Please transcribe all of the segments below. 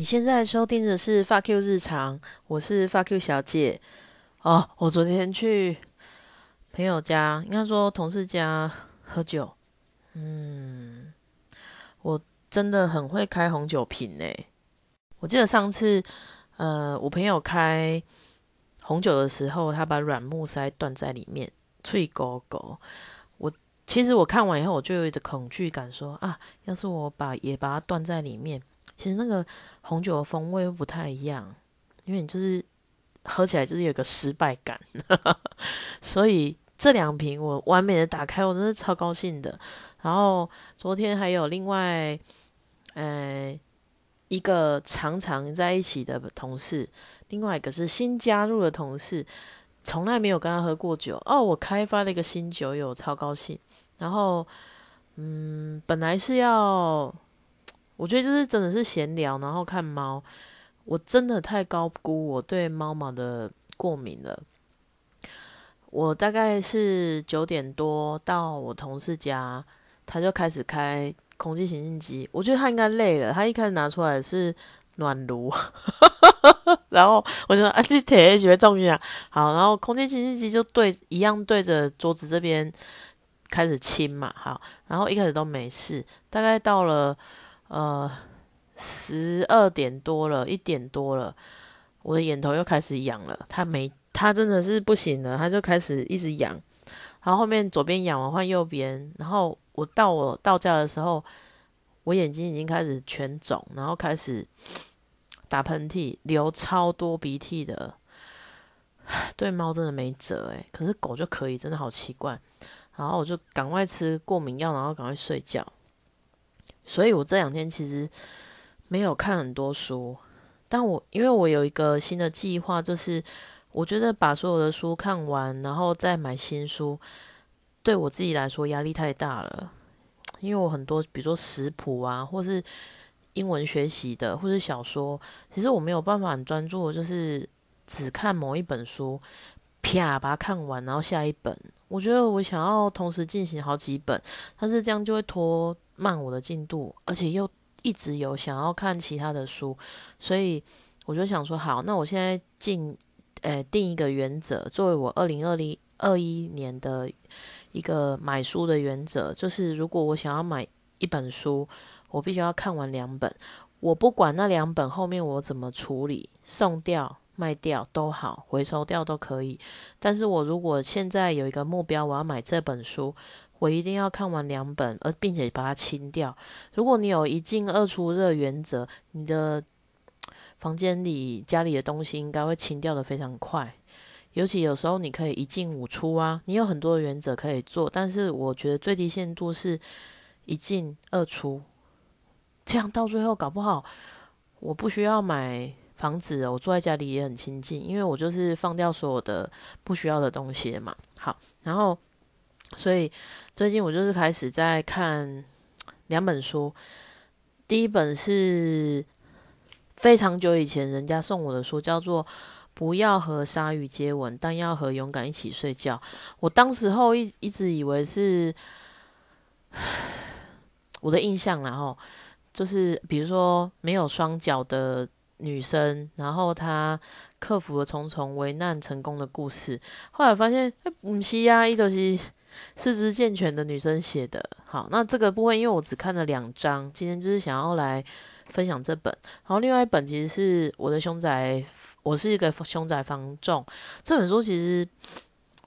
你现在收听的是发 Q 日常，我是发 Q 小姐。哦，我昨天去朋友家，应该说同事家喝酒。嗯，我真的很会开红酒瓶呢。我记得上次，呃，我朋友开红酒的时候，他把软木塞断在里面，脆狗狗。我其实我看完以后，我就有一个恐惧感，说啊，要是我把也把它断在里面。其实那个红酒的风味不太一样，因为你就是喝起来就是有个失败感，所以这两瓶我完美的打开，我真的超高兴的。然后昨天还有另外，呃，一个常常在一起的同事，另外一个是新加入的同事，从来没有跟他喝过酒哦，我开发了一个新酒友，超高兴。然后，嗯，本来是要。我觉得就是真的是闲聊，然后看猫。我真的太高估我对猫毛的过敏了。我大概是九点多到我同事家，他就开始开空气清新机。我觉得他应该累了，他一开始拿出来是暖炉，然后我就说：“啊，你铁觉得重要。”好，然后空气清新机就对一样对着桌子这边开始清嘛。好，然后一开始都没事，大概到了。呃，十二点多了，一点多了，我的眼头又开始痒了。他没，他真的是不行了，他就开始一直痒。然后后面左边痒完换右边，然后我到我到家的时候，我眼睛已经开始全肿，然后开始打喷嚏，流超多鼻涕的。对猫真的没辙诶，可是狗就可以，真的好奇怪。然后我就赶快吃过敏药，然后赶快睡觉。所以我这两天其实没有看很多书，但我因为我有一个新的计划，就是我觉得把所有的书看完，然后再买新书，对我自己来说压力太大了。因为我很多，比如说食谱啊，或是英文学习的，或是小说，其实我没有办法很专注，就是只看某一本书，啪把它看完，然后下一本。我觉得我想要同时进行好几本，但是这样就会拖。慢我的进度，而且又一直有想要看其他的书，所以我就想说，好，那我现在进，呃，定一个原则，作为我二零二零二一年的一个买书的原则，就是如果我想要买一本书，我必须要看完两本，我不管那两本后面我怎么处理，送掉、卖掉都好，回收掉都可以，但是我如果现在有一个目标，我要买这本书。我一定要看完两本，而并且把它清掉。如果你有一进二出这个原则，你的 房间里、家里的东西应该会清掉的非常快。尤其有时候你可以一进五出啊，你有很多的原则可以做，但是我觉得最低限度是一进二出，这样到最后搞不好我不需要买房子，我住在家里也很清静，因为我就是放掉所有的不需要的东西嘛。好，然后。所以最近我就是开始在看两本书，第一本是非常久以前人家送我的书，叫做《不要和鲨鱼接吻，但要和勇敢一起睡觉》。我当时候一一直以为是我的印象，然后就是比如说没有双脚的女生，然后她克服了重重危难成功的故事。后来发现，哎，不是啊，伊都是。四肢健全的女生写的，好，那这个部分因为我只看了两章，今天就是想要来分享这本，然后另外一本其实是我的凶宅，我是一个凶宅房众，这本书其实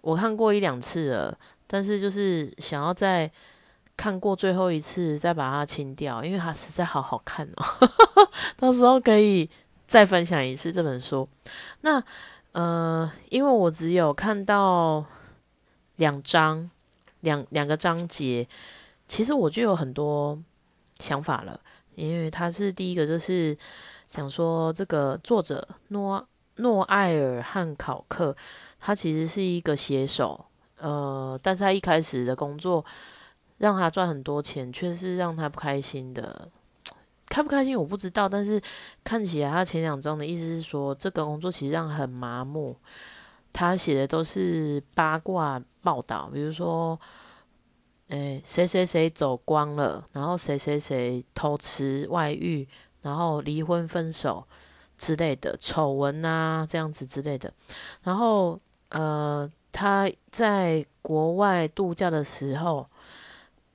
我看过一两次了，但是就是想要再看过最后一次，再把它清掉，因为它实在好好看哦，到时候可以再分享一次这本书。那呃，因为我只有看到两章。两两个章节，其实我就有很多想法了，因为他是第一个，就是想说这个作者诺诺埃尔汉考克，他其实是一个写手，呃，但是他一开始的工作让他赚很多钱，却是让他不开心的。开不开心我不知道，但是看起来他前两章的意思是说，这个工作其实让很麻木。他写的都是八卦报道，比如说，诶，谁谁谁走光了，然后谁谁谁偷吃外遇，然后离婚、分手之类的丑闻啊，这样子之类的。然后呃，他在国外度假的时候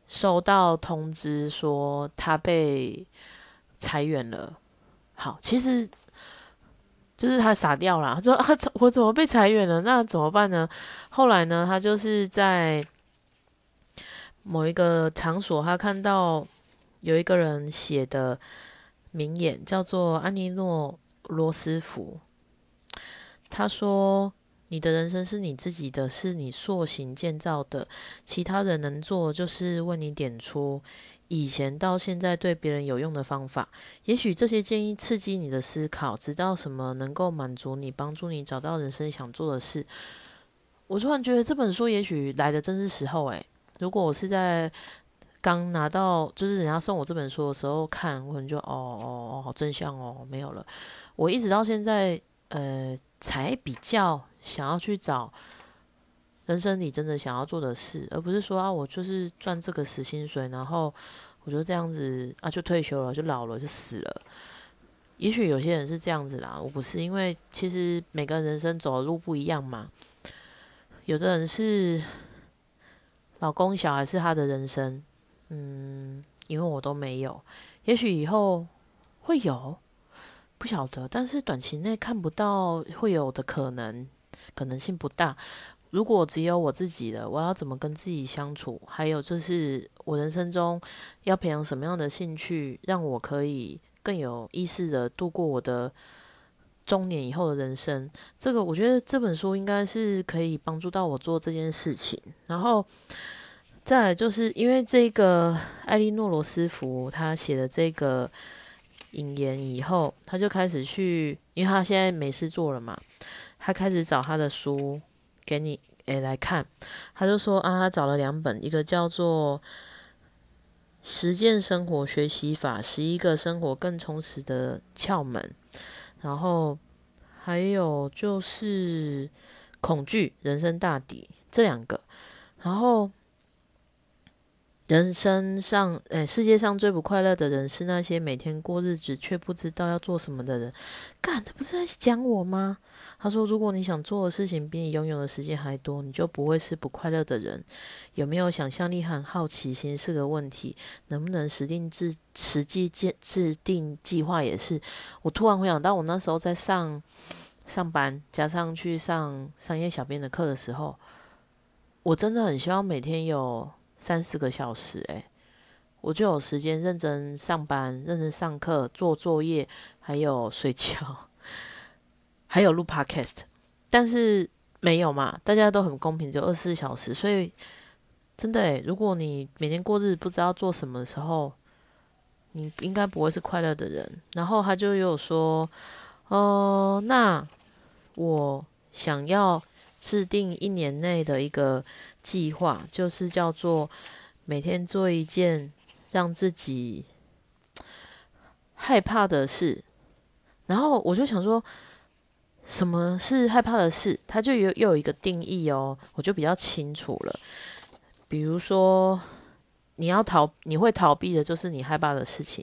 收到通知说他被裁员了。好，其实。就是他傻掉了，他说啊，我怎么被裁员了？那怎么办呢？后来呢，他就是在某一个场所，他看到有一个人写的名言，叫做安妮诺罗斯福。他说：“你的人生是你自己的，是你塑形建造的，其他人能做就是为你点出。”以前到现在对别人有用的方法，也许这些建议刺激你的思考，知道什么能够满足你，帮助你找到人生想做的事。我突然觉得这本书也许来的正是时候。诶，如果我是在刚拿到，就是人家送我这本书的时候看，我可能就哦哦哦，好正向哦，没有了。我一直到现在，呃，才比较想要去找。人生你真的想要做的事，而不是说啊，我就是赚这个死薪水，然后我就这样子啊，就退休了，就老了，就死了。也许有些人是这样子啦，我不是，因为其实每个人人生走的路不一样嘛。有的人是老公小孩是他的人生，嗯，因为我都没有，也许以后会有，不晓得，但是短期内看不到会有的可能，可能性不大。如果只有我自己的，我要怎么跟自己相处？还有就是我人生中要培养什么样的兴趣，让我可以更有意识的度过我的中年以后的人生？这个我觉得这本书应该是可以帮助到我做这件事情。然后再来就是因为这个艾莉诺罗斯福他写的这个引言以后，他就开始去，因为他现在没事做了嘛，他开始找他的书。给你诶来看，他就说啊，他找了两本，一个叫做《实践生活学习法：十一个生活更充实的窍门》，然后还有就是《恐惧人生大敌》这两个，然后。人生上，诶，世界上最不快乐的人是那些每天过日子却不知道要做什么的人。干，他不是在讲我吗？他说，如果你想做的事情比你拥有的时间还多，你就不会是不快乐的人。有没有想象力和好奇心是个问题，能不能实定制实际建制定计划也是。我突然回想到，我那时候在上上班，加上去上商业小编的课的时候，我真的很希望每天有。三四个小时，诶，我就有时间认真上班、认真上课、做作业，还有睡觉，还有录 podcast。但是没有嘛？大家都很公平，就二十四小时。所以真的，诶，如果你每天过日子不知道做什么的时候，你应该不会是快乐的人。然后他就有说，哦，那我想要制定一年内的一个。计划就是叫做每天做一件让自己害怕的事，然后我就想说，什么是害怕的事？它就有又有一个定义哦，我就比较清楚了。比如说，你要逃，你会逃避的就是你害怕的事情，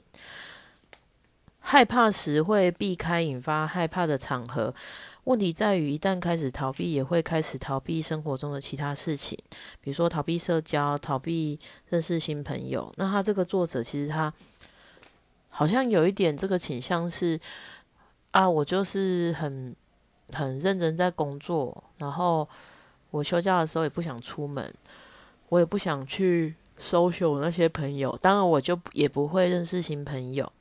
害怕时会避开引发害怕的场合。问题在于，一旦开始逃避，也会开始逃避生活中的其他事情，比如说逃避社交、逃避认识新朋友。那他这个作者其实他好像有一点这个倾向是啊，我就是很很认真在工作，然后我休假的时候也不想出门，我也不想去 social 那些朋友，当然我就也不会认识新朋友。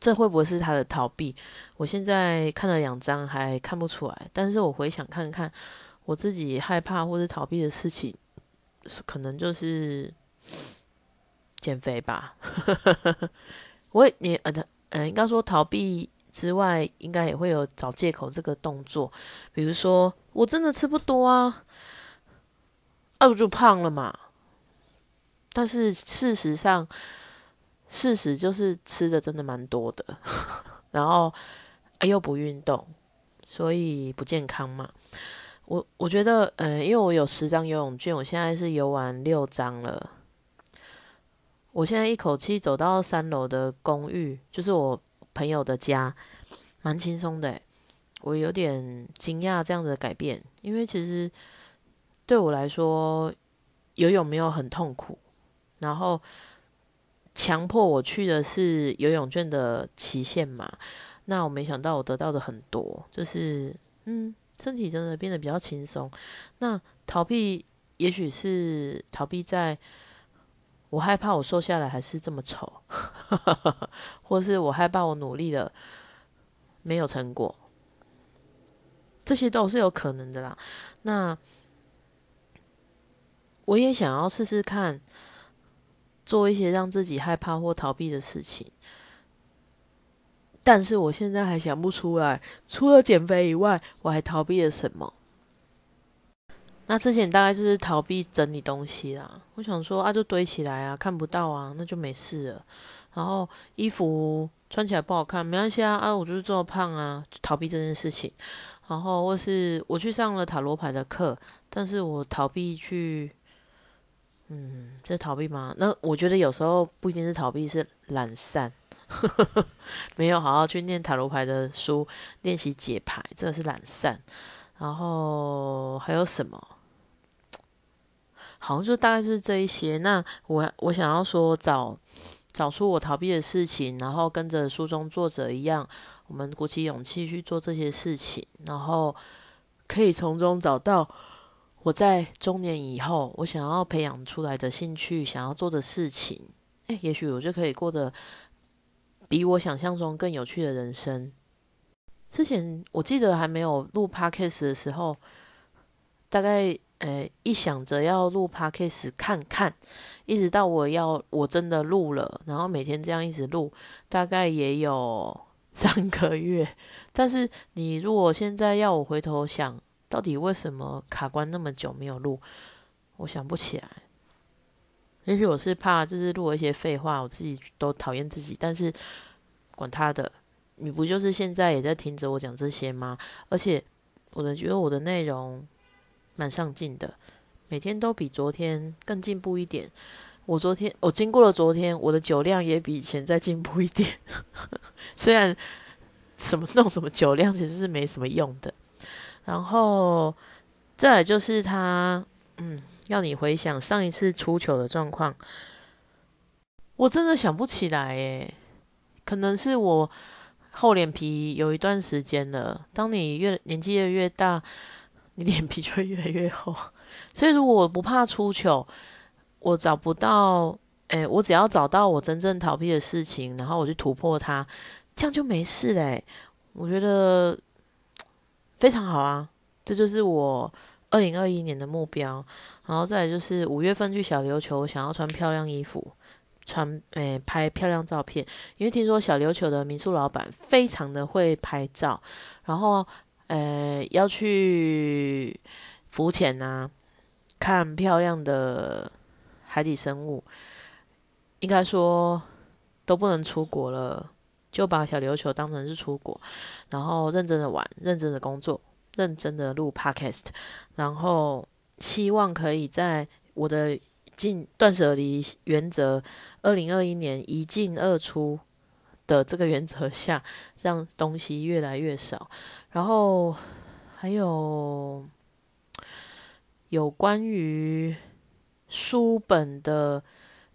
这会不会是他的逃避？我现在看了两章还看不出来，但是我回想看看我自己害怕或者逃避的事情，可能就是减肥吧。我你呃的呃，应该说逃避之外，应该也会有找借口这个动作，比如说我真的吃不多啊，那不就胖了嘛？但是事实上。事实就是吃的真的蛮多的，然后又不运动，所以不健康嘛。我我觉得，呃，因为我有十张游泳券，我现在是游完六张了。我现在一口气走到三楼的公寓，就是我朋友的家，蛮轻松的。我有点惊讶这样的改变，因为其实对我来说，游泳没有很痛苦。然后强迫我去的是游泳券的期限嘛？那我没想到我得到的很多，就是嗯，身体真的变得比较轻松。那逃避，也许是逃避在。我害怕我瘦下来还是这么丑，或是我害怕我努力了没有成果，这些都是有可能的啦。那我也想要试试看，做一些让自己害怕或逃避的事情，但是我现在还想不出来，除了减肥以外，我还逃避了什么？那之前大概就是逃避整理东西啦。我想说啊，就堆起来啊，看不到啊，那就没事了。然后衣服穿起来不好看，没关系啊啊，我就是这么胖啊，逃避这件事情。然后或是我去上了塔罗牌的课，但是我逃避去，嗯，这逃避吗？那我觉得有时候不一定是逃避，是懒散，没有好好去念塔罗牌的书，练习解牌，这个是懒散。然后还有什么？好像就大概是这一些。那我我想要说，找找出我逃避的事情，然后跟着书中作者一样，我们鼓起勇气去做这些事情，然后可以从中找到我在中年以后我想要培养出来的兴趣，想要做的事情。哎，也许我就可以过得比我想象中更有趣的人生。之前我记得还没有录 podcast 的时候，大概。诶，一想着要录 podcast 看看，一直到我要我真的录了，然后每天这样一直录，大概也有 三个月。但是你如果现在要我回头想，到底为什么卡关那么久没有录，我想不起来。也许我是怕就是录一些废话，我自己都讨厌自己。但是管他的，你不就是现在也在听着我讲这些吗？而且我的觉得我的内容。蛮上进的，每天都比昨天更进步一点。我昨天我经过了昨天，我的酒量也比以前再进步一点。虽然什么弄什么酒量其实是没什么用的。然后再来就是他，嗯，要你回想上一次出糗的状况，我真的想不起来诶，可能是我厚脸皮有一段时间了。当你越年纪越越大。你脸皮就会越来越厚，所以如果我不怕出糗，我找不到，诶，我只要找到我真正逃避的事情，然后我去突破它，这样就没事嘞。我觉得非常好啊，这就是我二零二一年的目标。然后再来就是五月份去小琉球，想要穿漂亮衣服，穿诶拍漂亮照片，因为听说小琉球的民宿老板非常的会拍照，然后。呃，要去浮潜啊，看漂亮的海底生物，应该说都不能出国了，就把小琉球当成是出国，然后认真的玩，认真的工作，认真的录 podcast，然后希望可以在我的进断舍离原则，二零二一年一进二出。的这个原则下，让东西越来越少。然后还有有关于书本的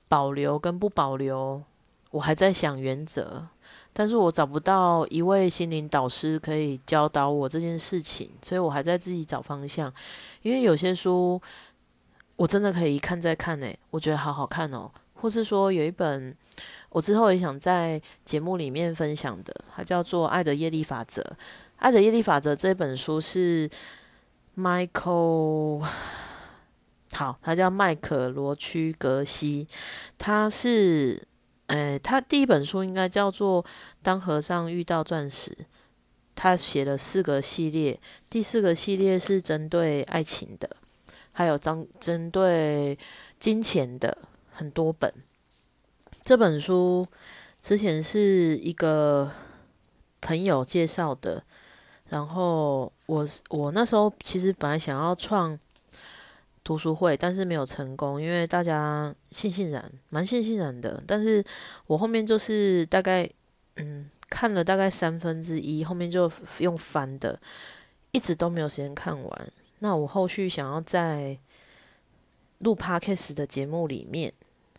保留跟不保留，我还在想原则，但是我找不到一位心灵导师可以教导我这件事情，所以我还在自己找方向。因为有些书我真的可以一看再看，诶，我觉得好好看哦。或是说有一本。我之后也想在节目里面分享的，它叫做《爱的业力法则》。《爱的业力法则》这本书是 Michael，好，他叫麦克罗区格西，他是，诶，他第一本书应该叫做《当和尚遇到钻石》，他写了四个系列，第四个系列是针对爱情的，还有针针对金钱的很多本。这本书之前是一个朋友介绍的，然后我我那时候其实本来想要创读书会，但是没有成功，因为大家悻悻然，蛮悻悻然的。但是我后面就是大概嗯看了大概三分之一，后面就用翻的，一直都没有时间看完。那我后续想要在录 podcast 的节目里面，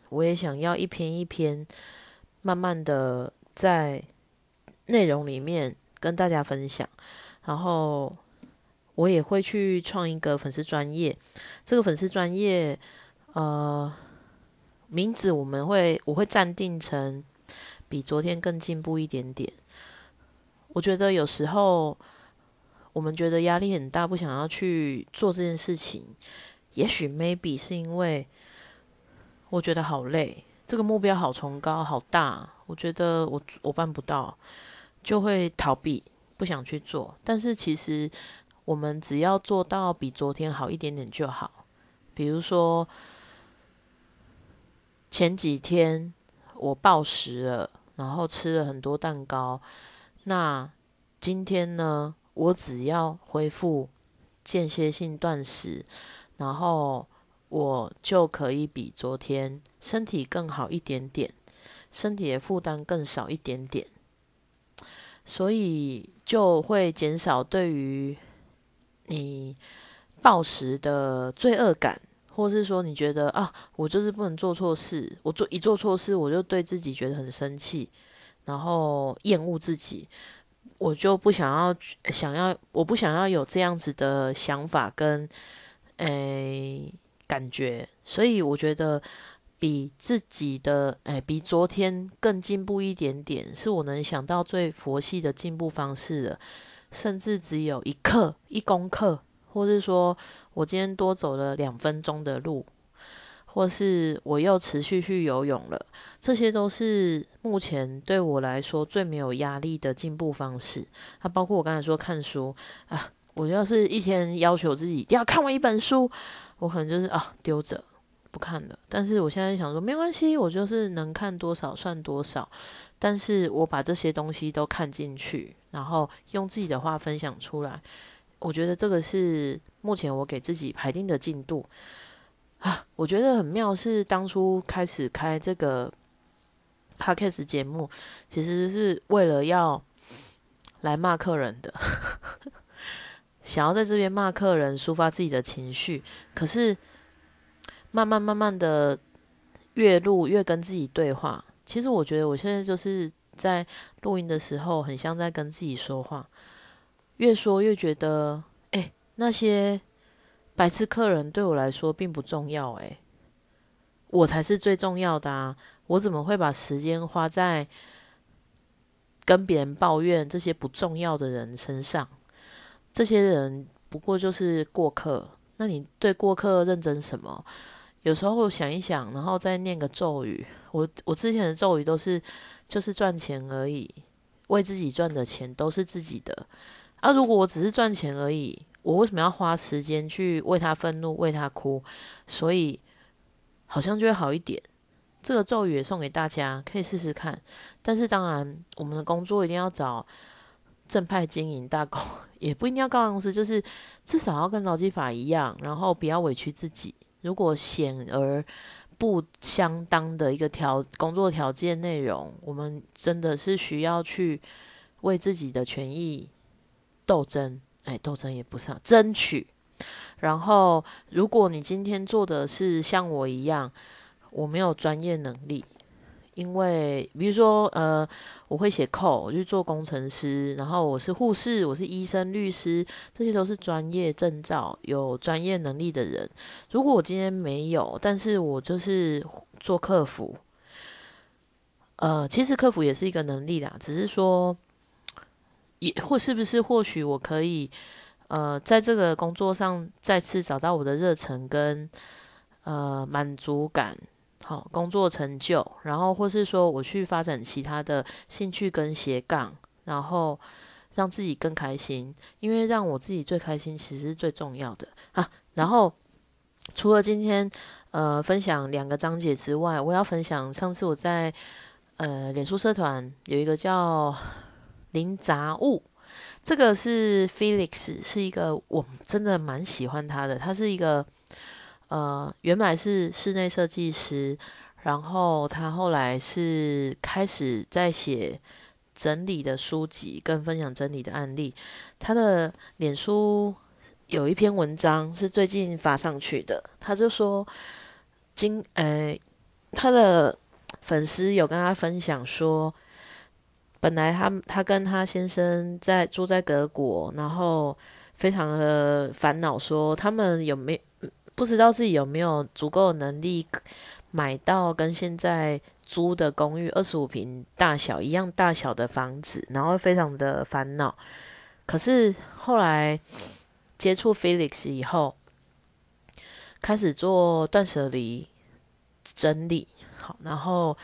我也想要一篇一篇慢慢的在内容里面跟大家分享，然后。我也会去创一个粉丝专业，这个粉丝专业，呃，名字我们会我会暂定成比昨天更进步一点点。我觉得有时候我们觉得压力很大，不想要去做这件事情，也许 maybe 是因为我觉得好累，这个目标好崇高好大，我觉得我我办不到，就会逃避，不想去做。但是其实。我们只要做到比昨天好一点点就好。比如说，前几天我暴食了，然后吃了很多蛋糕。那今天呢，我只要恢复间歇性断食，然后我就可以比昨天身体更好一点点，身体的负担更少一点点，所以就会减少对于。你暴食的罪恶感，或是说你觉得啊，我就是不能做错事，我做一做错事，我就对自己觉得很生气，然后厌恶自己，我就不想要想要，我不想要有这样子的想法跟诶感觉，所以我觉得比自己的诶比昨天更进步一点点，是我能想到最佛系的进步方式了。甚至只有一克一公克，或是说我今天多走了两分钟的路，或是我又持续去游泳了，这些都是目前对我来说最没有压力的进步方式。它包括我刚才说看书啊，我要是一天要求自己一定要看完一本书，我可能就是啊丢着不看了。但是我现在想说没关系，我就是能看多少算多少。但是我把这些东西都看进去，然后用自己的话分享出来，我觉得这个是目前我给自己排定的进度啊。我觉得很妙，是当初开始开这个 podcast 节目，其实是为了要来骂客人的，想要在这边骂客人，抒发自己的情绪。可是慢慢慢慢的，越录越跟自己对话。其实我觉得我现在就是在录音的时候，很像在跟自己说话。越说越觉得，哎，那些白痴客人对我来说并不重要，哎，我才是最重要的啊！我怎么会把时间花在跟别人抱怨这些不重要的人身上？这些人不过就是过客，那你对过客认真什么？有时候想一想，然后再念个咒语。我我之前的咒语都是就是赚钱而已，为自己赚的钱都是自己的。啊，如果我只是赚钱而已，我为什么要花时间去为他愤怒、为他哭？所以好像就会好一点。这个咒语也送给大家，可以试试看。但是当然，我们的工作一定要找正派经营大公，也不一定要高公司，就是至少要跟劳基法一样，然后不要委屈自己。如果显而不相当的一个条工作条件内容，我们真的是需要去为自己的权益斗争。哎，斗争也不是争取。然后，如果你今天做的是像我一样，我没有专业能力。因为，比如说，呃，我会写扣，我去做工程师，然后我是护士，我是医生、律师，这些都是专业证照、有专业能力的人。如果我今天没有，但是我就是做客服，呃，其实客服也是一个能力啦，只是说，也或是不是，或许我可以，呃，在这个工作上再次找到我的热忱跟呃满足感。好，工作成就，然后或是说我去发展其他的兴趣跟斜杠，然后让自己更开心，因为让我自己最开心其实是最重要的啊。然后除了今天呃分享两个章节之外，我要分享上次我在呃脸书社团有一个叫零杂物，这个是 Felix，是一个我真的蛮喜欢他的，他是一个。呃，原来是室内设计师，然后他后来是开始在写整理的书籍，跟分享整理的案例。他的脸书有一篇文章是最近发上去的，他就说，今呃，他的粉丝有跟他分享说，本来他他跟他先生在住在德国，然后非常的烦恼，说他们有没有不知道自己有没有足够能力买到跟现在租的公寓二十五平大小一样大小的房子，然后非常的烦恼。可是后来接触 Felix 以后，开始做断舍离整理，好，然后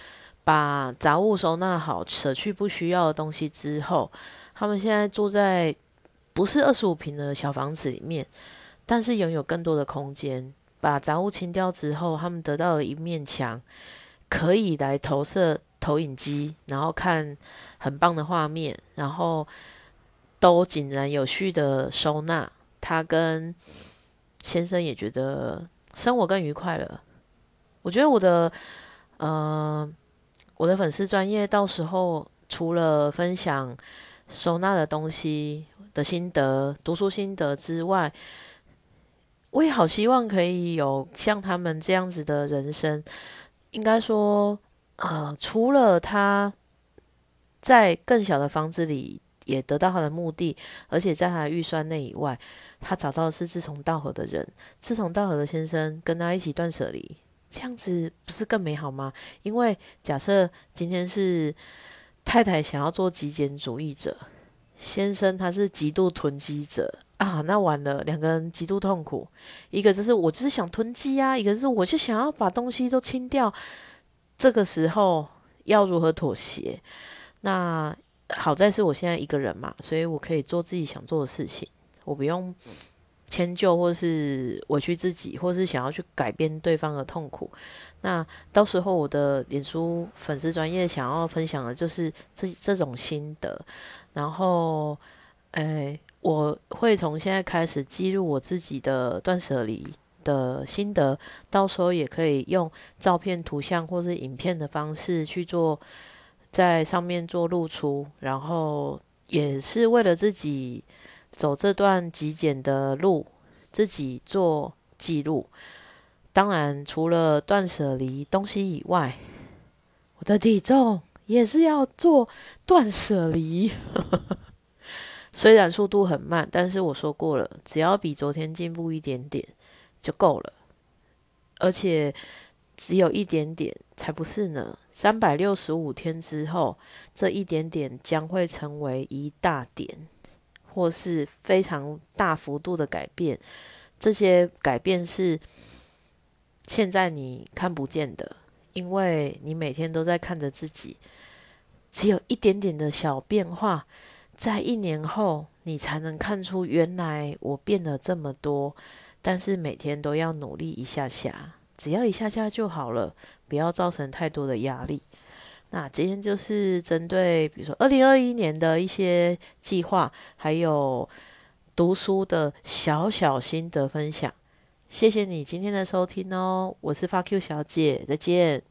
把杂物收纳好，舍去不需要的东西之后，他们现在住在不是二十五平的小房子里面。但是拥有更多的空间，把杂物清掉之后，他们得到了一面墙，可以来投射投影机，然后看很棒的画面，然后都井然有序的收纳。他跟先生也觉得生活更愉快了。我觉得我的，呃，我的粉丝专业到时候除了分享收纳的东西的心得、读书心得之外，我也好希望可以有像他们这样子的人生。应该说，呃，除了他在更小的房子里也得到他的目的，而且在他的预算内以外，他找到的是志同道合的人，志同道合的先生跟他一起断舍离，这样子不是更美好吗？因为假设今天是太太想要做极简主义者，先生他是极度囤积者。啊，那完了，两个人极度痛苦。一个就是我就是想囤积啊，一个是我就想要把东西都清掉。这个时候要如何妥协？那好在是我现在一个人嘛，所以我可以做自己想做的事情，我不用迁就或是委屈自己，或是想要去改变对方的痛苦。那到时候我的脸书粉丝专业想要分享的就是这这种心得，然后，哎。我会从现在开始记录我自己的断舍离的心得，到时候也可以用照片、图像或是影片的方式去做，在上面做露出，然后也是为了自己走这段极简的路，自己做记录。当然，除了断舍离东西以外，我的体重也是要做断舍离。虽然速度很慢，但是我说过了，只要比昨天进步一点点就够了。而且只有一点点才不是呢。三百六十五天之后，这一点点将会成为一大点，或是非常大幅度的改变。这些改变是现在你看不见的，因为你每天都在看着自己，只有一点点的小变化。在一年后，你才能看出原来我变了这么多。但是每天都要努力一下下，只要一下下就好了，不要造成太多的压力。那今天就是针对，比如说二零二一年的一些计划，还有读书的小小心得分享。谢谢你今天的收听哦，我是发 Q 小姐，再见。